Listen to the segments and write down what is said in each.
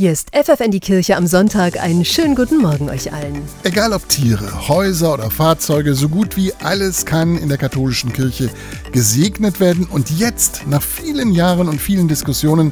Hier ist FFN die Kirche am Sonntag. Einen schönen guten Morgen euch allen. Egal ob Tiere, Häuser oder Fahrzeuge, so gut wie alles kann in der katholischen Kirche gesegnet werden. Und jetzt, nach vielen Jahren und vielen Diskussionen,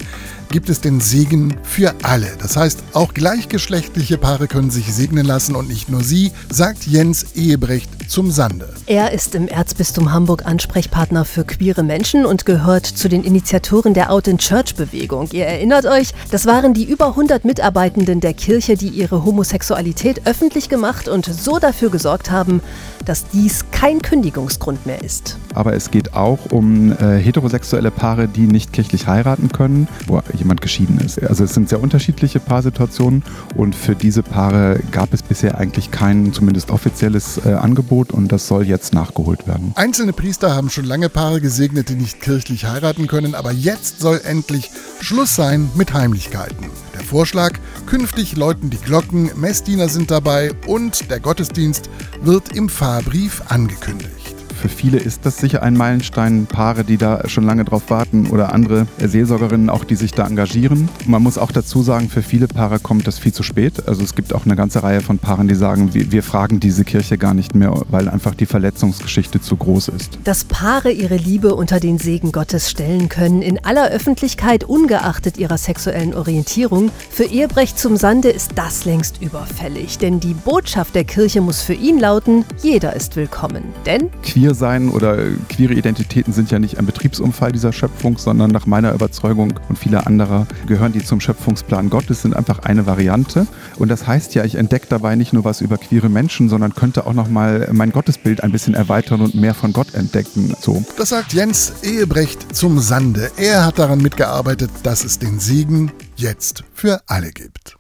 gibt es den Segen für alle. Das heißt, auch gleichgeschlechtliche Paare können sich segnen lassen und nicht nur sie, sagt Jens Ehebrecht zum Sande. Er ist im Erzbistum Hamburg Ansprechpartner für queere Menschen und gehört zu den Initiatoren der Out in Church Bewegung. Ihr erinnert euch, das waren die über 100 Mitarbeitenden der Kirche, die ihre Homosexualität öffentlich gemacht und so dafür gesorgt haben, dass dies kein Kündigungsgrund mehr ist. Aber es geht auch um äh, heterosexuelle Paare, die nicht kirchlich heiraten können, wo jemand geschieden ist. Also es sind sehr unterschiedliche Paarsituationen und für diese Paare gab es bisher eigentlich kein zumindest offizielles äh, Angebot und das soll jetzt nachgeholt werden. Einzelne Priester haben schon lange Paare gesegnet, die nicht kirchlich heiraten können, aber jetzt soll endlich Schluss sein mit Heimlichkeiten. Der Vorschlag, künftig läuten die Glocken, Messdiener sind dabei und der Gottesdienst wird im Fahrbrief angekündigt für viele ist das sicher ein Meilenstein. Paare, die da schon lange drauf warten oder andere Seelsorgerinnen auch, die sich da engagieren. Man muss auch dazu sagen, für viele Paare kommt das viel zu spät. Also es gibt auch eine ganze Reihe von Paaren, die sagen, wir, wir fragen diese Kirche gar nicht mehr, weil einfach die Verletzungsgeschichte zu groß ist. Dass Paare ihre Liebe unter den Segen Gottes stellen können, in aller Öffentlichkeit, ungeachtet ihrer sexuellen Orientierung, für Ehebrecht zum Sande ist das längst überfällig. Denn die Botschaft der Kirche muss für ihn lauten, jeder ist willkommen. Denn Queer queer sein oder queere Identitäten sind ja nicht ein Betriebsunfall dieser Schöpfung, sondern nach meiner Überzeugung und vieler anderer gehören die zum Schöpfungsplan Gottes, sind einfach eine Variante. Und das heißt ja, ich entdecke dabei nicht nur was über queere Menschen, sondern könnte auch nochmal mein Gottesbild ein bisschen erweitern und mehr von Gott entdecken. So. Das sagt Jens Ehebrecht zum Sande. Er hat daran mitgearbeitet, dass es den Segen jetzt für alle gibt.